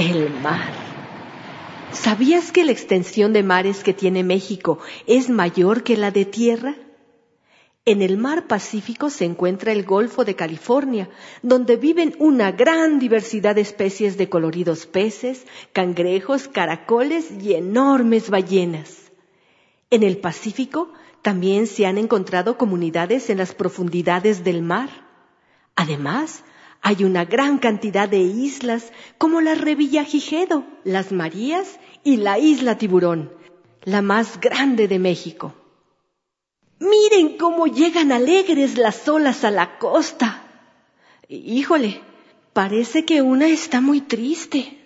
el mar. ¿Sabías que la extensión de mares que tiene México es mayor que la de tierra? En el mar Pacífico se encuentra el Golfo de California, donde viven una gran diversidad de especies de coloridos peces, cangrejos, caracoles y enormes ballenas. En el Pacífico también se han encontrado comunidades en las profundidades del mar. Además, hay una gran cantidad de islas como la Revillagigedo, las Marías y la Isla Tiburón, la más grande de México. Miren cómo llegan alegres las olas a la costa. Híjole, parece que una está muy triste.